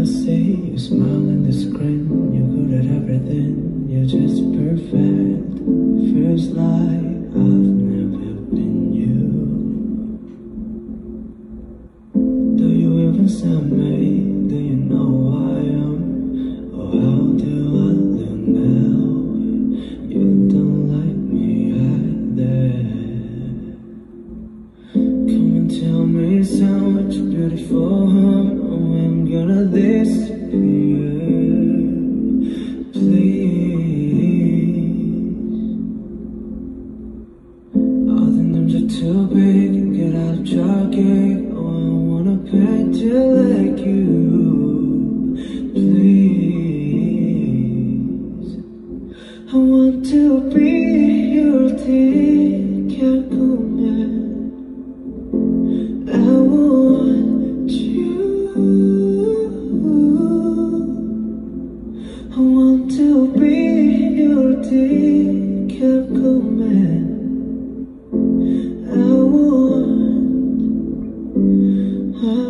wanna see you smile this grin. You're good at everything, you're just perfect. Feels like I've never been you. Do you even see me? Do you know who I am? Or how do I look now? You don't like me either. Come and tell me so much beautiful too big. Get out of jogging. Oh, I wanna paint you like you. Please. I want to be your tickle man. I want Can't command. I. I